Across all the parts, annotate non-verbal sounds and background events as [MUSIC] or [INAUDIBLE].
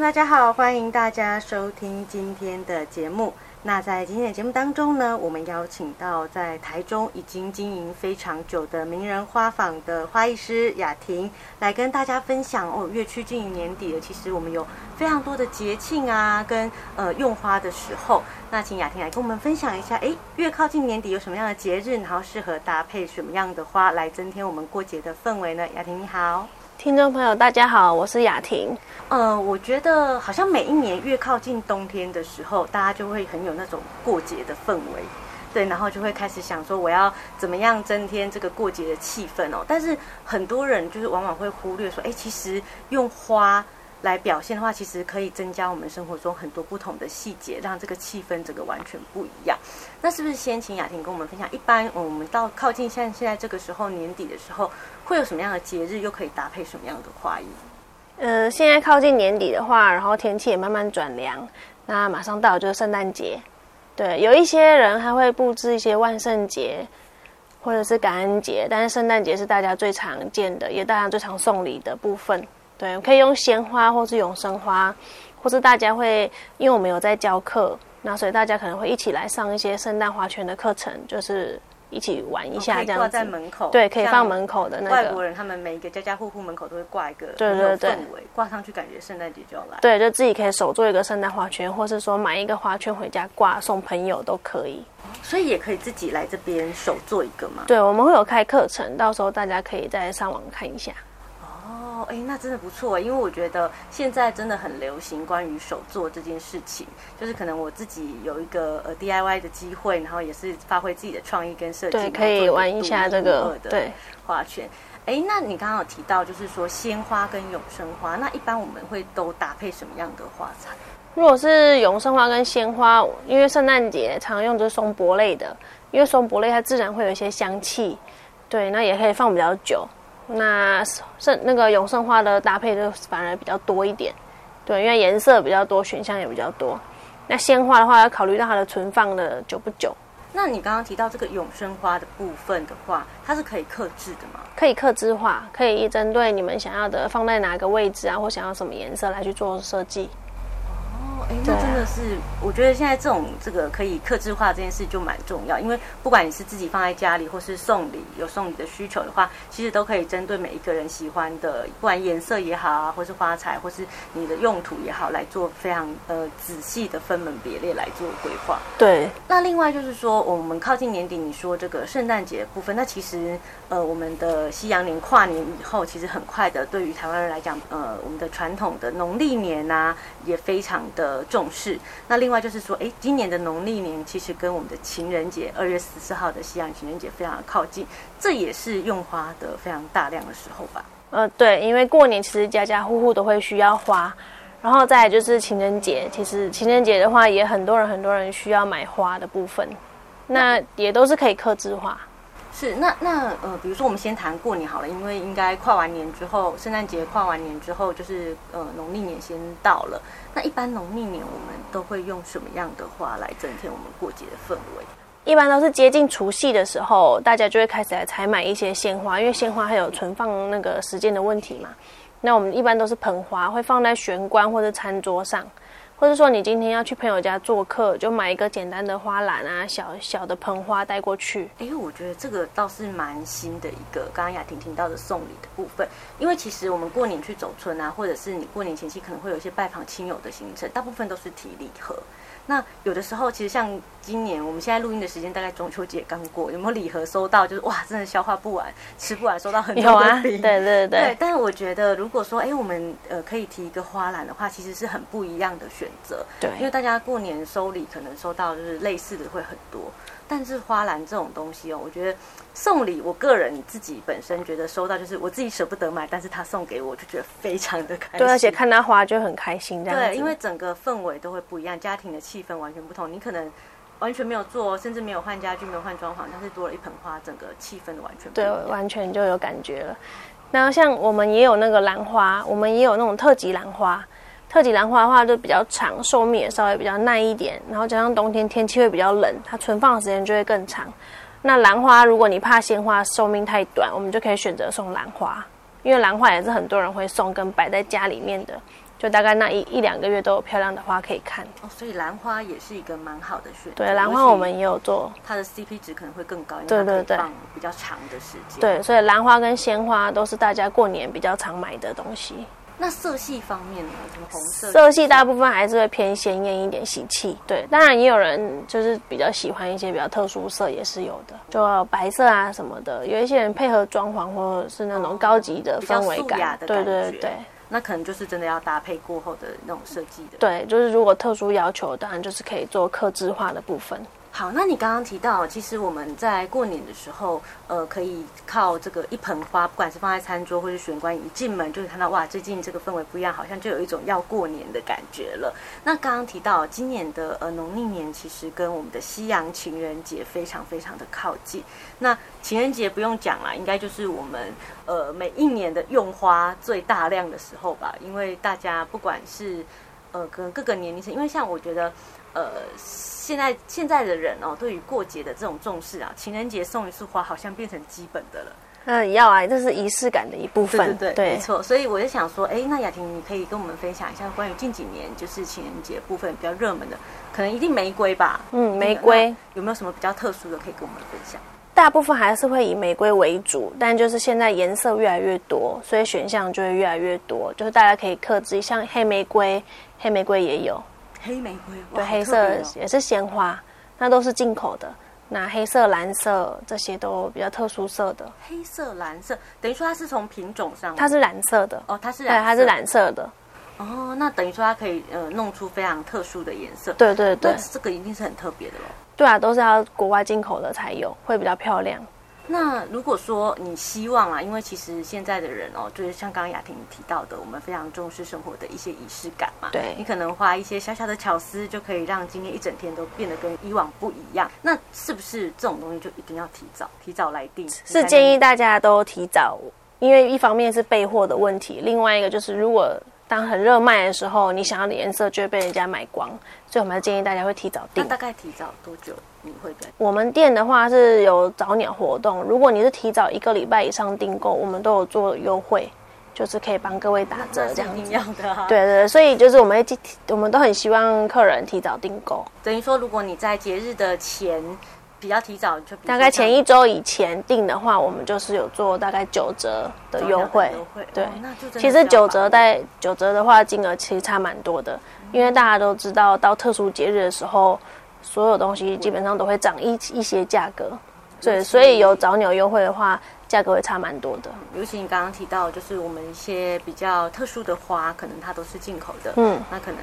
大家好，欢迎大家收听今天的节目。那在今天的节目当中呢，我们邀请到在台中已经经营非常久的名人花坊的花艺师雅婷，来跟大家分享哦。越趋近年底了，其实我们有非常多的节庆啊，跟呃用花的时候。那请雅婷来跟我们分享一下，哎，越靠近年底有什么样的节日，然后适合搭配什么样的花来增添我们过节的氛围呢？雅婷你好。听众朋友，大家好，我是雅婷。呃，我觉得好像每一年越靠近冬天的时候，大家就会很有那种过节的氛围，对，然后就会开始想说我要怎么样增添这个过节的气氛哦。但是很多人就是往往会忽略说，哎，其实用花。来表现的话，其实可以增加我们生活中很多不同的细节，让这个气氛整个完全不一样。那是不是先请雅婷跟我们分享？一般我们到靠近像现在这个时候年底的时候，会有什么样的节日，又可以搭配什么样的花艺？呃，现在靠近年底的话，然后天气也慢慢转凉，那马上到就是圣诞节。对，有一些人还会布置一些万圣节或者是感恩节，但是圣诞节是大家最常见的，也大家最常送礼的部分。对，可以用鲜花，或是永生花，或是大家会，因为我们有在教课，那所以大家可能会一起来上一些圣诞花圈的课程，就是一起玩一下这样子。挂在门口，对，可以放门口的那个。外国人他们每一个家家户户门口都会挂一个，对对对，挂上去感觉圣诞节就要来。对，就自己可以手做一个圣诞花圈，或是说买一个花圈回家挂送朋友都可以。所以也可以自己来这边手做一个嘛？对，我们会有开课程，到时候大家可以再上网看一下。哦，哎，那真的不错，因为我觉得现在真的很流行关于手作这件事情，就是可能我自己有一个呃 DIY 的机会，然后也是发挥自己的创意跟设计，对，可以玩一下这个对花圈。哎，那你刚刚有提到就是说鲜花跟永生花，那一般我们会都搭配什么样的花材？如果是永生花跟鲜花，因为圣诞节常用就是松柏类的，因为松柏类它自然会有一些香气，对，那也可以放比较久。那圣那个永生花的搭配就反而比较多一点，对，因为颜色比较多，选项也比较多。那鲜花的话，要考虑到它的存放的久不久。那你刚刚提到这个永生花的部分的话，它是可以克制的吗？可以克制化，可以针对你们想要的放在哪个位置啊，或想要什么颜色来去做设计。哎，那真的是，我觉得现在这种这个可以克制化这件事就蛮重要，因为不管你是自己放在家里，或是送礼有送礼的需求的话，其实都可以针对每一个人喜欢的，不管颜色也好啊，或是花材，或是你的用途也好，来做非常呃仔细的分门别类来做规划。对。那另外就是说，我们靠近年底，你说这个圣诞节的部分，那其实呃我们的西洋年跨年以后，其实很快的，对于台湾人来讲，呃我们的传统的农历年啊，也非常的。重视。那另外就是说，哎，今年的农历年其实跟我们的情人节二月十四号的西洋情人节非常的靠近，这也是用花的非常大量的时候吧？呃，对，因为过年其实家家户户都会需要花，然后再就是情人节，其实情人节的话也很多人很多人需要买花的部分，那也都是可以克制化。是，那那呃，比如说我们先谈过年好了，因为应该跨完年之后，圣诞节跨完年之后，就是呃农历年先到了。那一般农历年我们都会用什么样的花来增添我们过节的氛围？一般都是接近除夕的时候，大家就会开始来采买一些鲜花，因为鲜花还有存放那个时间的问题嘛。那我们一般都是盆花，会放在玄关或者餐桌上。或者说你今天要去朋友家做客，就买一个简单的花篮啊，小小的盆花带过去。哎，我觉得这个倒是蛮新的一个，刚刚雅婷听到的送礼的部分。因为其实我们过年去走春啊，或者是你过年前期可能会有一些拜访亲友的行程，大部分都是提礼盒。那有的时候，其实像今年我们现在录音的时间，大概中秋节刚过，有没有礼盒收到？就是哇，真的消化不完，吃不完，收到很多 [LAUGHS] 有啊。对对对。对，但是我觉得，如果说哎，我们呃可以提一个花篮的话，其实是很不一样的选择。对，因为大家过年收礼可能收到就是类似的会很多，但是花篮这种东西哦，我觉得送礼，我个人自己本身觉得收到就是我自己舍不得买，但是他送给我，就觉得非常的开心。对，而且看他花就很开心这样。对，因为整个氛围都会不一样，家庭的气氛完全不同。你可能。完全没有做，甚至没有换家具，没有换装潢，但是多了一盆花，整个气氛完全不对，完全就有感觉了。那像我们也有那个兰花，我们也有那种特级兰花。特级兰花的话就比较长，寿命也稍微比较耐一点，然后加上冬天天气会比较冷，它存放的时间就会更长。那兰花，如果你怕鲜花寿命太短，我们就可以选择送兰花，因为兰花也是很多人会送跟摆在家里面的。就大概那一一两个月都有漂亮的花可以看哦，所以兰花也是一个蛮好的选择。对，兰花我们也有做，它的 CP 值可能会更高，对对对，放比较长的时间。对，所以兰花跟鲜花都是大家过年比较常买的东西。那色系方面呢？什么红色？色系大部分还是会偏鲜艳一点，喜气。对，当然也有人就是比较喜欢一些比较特殊色，也是有的，就白色啊什么的。有一些人配合装潢或者是那种高级的氛围感，对对对。那可能就是真的要搭配过后的那种设计的。对，就是如果特殊要求，当然就是可以做客制化的部分。好，那你刚刚提到，其实我们在过年的时候，呃，可以靠这个一盆花，不管是放在餐桌或是玄关，一进门就会看到，哇，最近这个氛围不一样，好像就有一种要过年的感觉了。那刚刚提到，今年的呃农历年其实跟我们的西洋情人节非常非常的靠近。那情人节不用讲了，应该就是我们呃每一年的用花最大量的时候吧，因为大家不管是呃跟各个年龄层，因为像我觉得。呃，现在现在的人哦，对于过节的这种重视啊，情人节送一束花好像变成基本的了。嗯，要啊，这是仪式感的一部分。对对对，没错。所以我就想说，哎，那雅婷，你可以跟我们分享一下关于近几年就是情人节部分比较热门的，可能一定玫瑰吧？嗯，玫瑰有没有什么比较特殊的可以跟我们分享？大部分还是会以玫瑰为主，但就是现在颜色越来越多，所以选项就会越来越多，就是大家可以克制，像黑玫瑰，黑玫瑰也有。黑玫瑰，对，黑色也是鲜花，那都是进口的。那黑色、蓝色这些都比较特殊色的。黑色、蓝色，等于说它是从品种上，它是蓝色的哦，它是对，它是蓝色的。哦，那等于说它可以呃弄出非常特殊的颜色。对对对，这个一定是很特别的喽。对啊，都是要国外进口的才有，会比较漂亮。那如果说你希望啊，因为其实现在的人哦，就是像刚刚雅婷提到的，我们非常重视生活的一些仪式感嘛。对，你可能花一些小小的巧思，就可以让今天一整天都变得跟以往不一样。那是不是这种东西就一定要提早、提早来定？是建议大家都提早，因为一方面是备货的问题，另外一个就是如果。当很热卖的时候，你想要的颜色就会被人家买光，所以我们要建议大家会提早订。那大概提早多久你会在？我们店的话是有早鸟活动，如果你是提早一个礼拜以上订购，我们都有做优惠，就是可以帮各位打折这样子。一定要的啊。对对对，所以就是我们会，我们都很希望客人提早订购。等于说，如果你在节日的前。比较提早就大概前一周以前订的话，我们就是有做大概九折的优惠。优惠对，那就其实九折在九折的话，金额其实差蛮多的，因为大家都知道，到特殊节日的时候，所有东西基本上都会涨一一些价格。对，所以有早鸟优惠的话，价格会差蛮多的。尤其你刚刚提到，就是我们一些比较特殊的花，可能它都是进口的。嗯，那可能。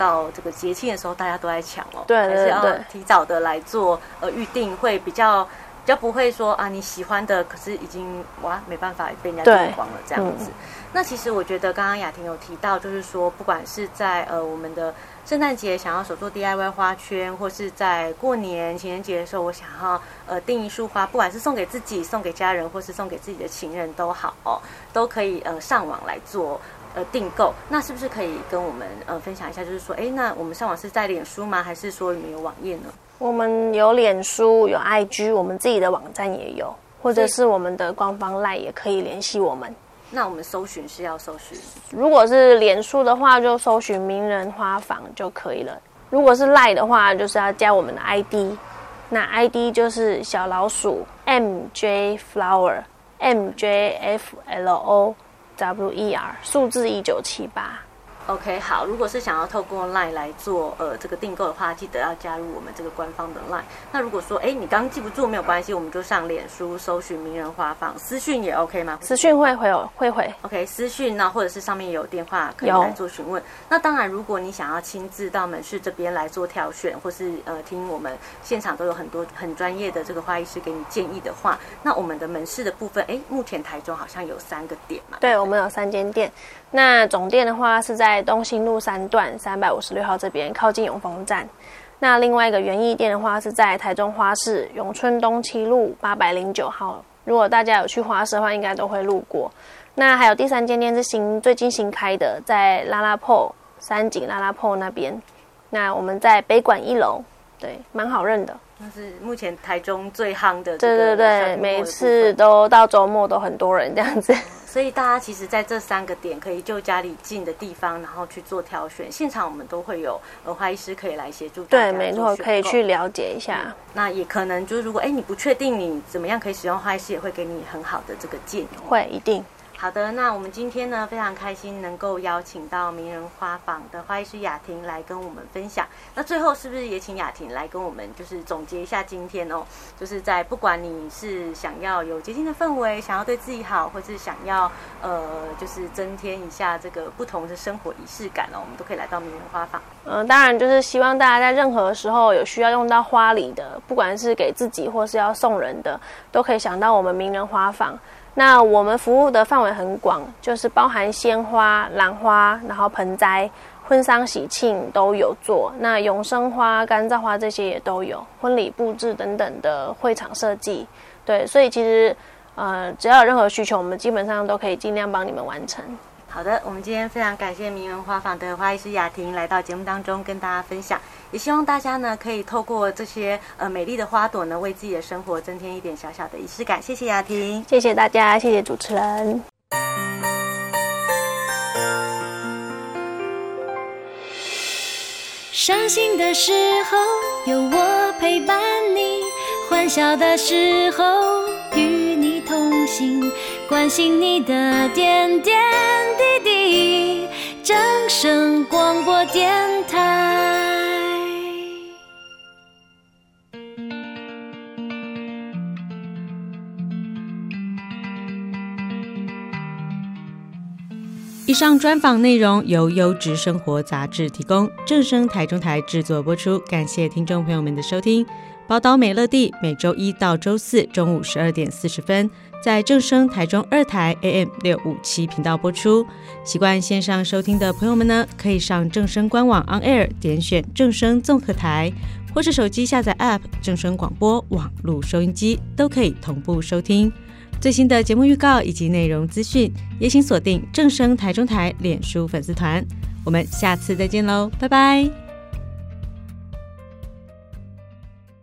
到这个节庆的时候，大家都在抢哦，对，对，对，还是要提早的来做呃预定，会比较比较不会说啊你喜欢的，可是已经哇没办法被人家订光了这样子。嗯、那其实我觉得刚刚雅婷有提到，就是说不管是在呃我们的圣诞节想要手做 DIY 花圈，或是在过年情人节的时候，我想要呃订一束花，不管是送给自己、送给家人，或是送给自己的情人都好哦，都可以呃上网来做。呃，订购那是不是可以跟我们呃分享一下？就是说，哎，那我们上网是在脸书吗？还是说你们有网页呢？我们有脸书，有 IG，我们自己的网站也有，或者是我们的官方 LINE 也可以联系我们。那我们搜寻是要搜寻，如果是脸书的话，就搜寻名人花房就可以了。如果是 LINE 的话，就是要加我们的 ID，那 ID 就是小老鼠 MJ Flower，MJ F L O。W E R 数字一九七八。OK，好，如果是想要透过 LINE 来做呃这个订购的话，记得要加入我们这个官方的 LINE。那如果说哎你刚刚记不住没有关系，我们就上脸书搜寻名人花房，私讯也 OK 吗？私讯会会有会回。OK，私讯呢，或者是上面有电话可以来做询问。那当然，如果你想要亲自到门市这边来做挑选，或是呃听我们现场都有很多很专业的这个花艺师给你建议的话，那我们的门市的部分，哎，目前台中好像有三个点嘛？对，我们有三间店。那总店的话是在东兴路三段三百五十六号这边，靠近永丰站。那另外一个园艺店的话是在台中花市永春东七路八百零九号。如果大家有去花市的话，应该都会路过。那还有第三间店是新最近新开的，在拉拉破三井拉拉破那边。那我们在北馆一楼，对，蛮好认的。那是目前台中最夯的。对对对，每次都到周末都很多人这样子。所以大家其实在这三个点可以就家里近的地方，然后去做挑选。现场我们都会有呃花艺师可以来协助。对，没错，可以去了解一下。嗯、那也可能就是如果哎你不确定你怎么样可以使用花艺师，也会给你很好的这个建议。会，一定。好的，那我们今天呢，非常开心能够邀请到名人花房的花艺师雅婷来跟我们分享。那最后是不是也请雅婷来跟我们就是总结一下今天哦？就是在不管你是想要有洁净的氛围，想要对自己好，或是想要呃就是增添一下这个不同的生活仪式感哦，我们都可以来到名人花房。嗯、当然就是希望大家在任何时候有需要用到花礼的，不管是给自己或是要送人的，都可以想到我们名人花房。那我们服务的范围很广，就是包含鲜花、兰花，然后盆栽、婚丧喜庆都有做。那永生花、干燥花这些也都有，婚礼布置等等的会场设计，对，所以其实呃，只要有任何需求，我们基本上都可以尽量帮你们完成。好的，我们今天非常感谢名人花坊的花艺师雅婷来到节目当中跟大家分享，也希望大家呢可以透过这些呃美丽的花朵呢，为自己的生活增添一点小小的仪式感。谢谢雅婷，谢谢大家，谢谢主持人。伤心的时候有我陪伴你，欢笑的时候与你同行，关心你的点点滴滴。正声广播电台。以上专访内容由优质生活杂志提供，正声台中台制作播出。感谢听众朋友们的收听。宝岛美乐蒂每周一到周四中午十二点四十分。在正声台中二台 AM 六五七频道播出。习惯线上收听的朋友们呢，可以上正声官网 On Air 点选正声综合台，或是手机下载 App 正声广播网络收音机，都可以同步收听最新的节目预告以及内容资讯。也请锁定正声台中台脸书粉丝团。我们下次再见喽，拜拜。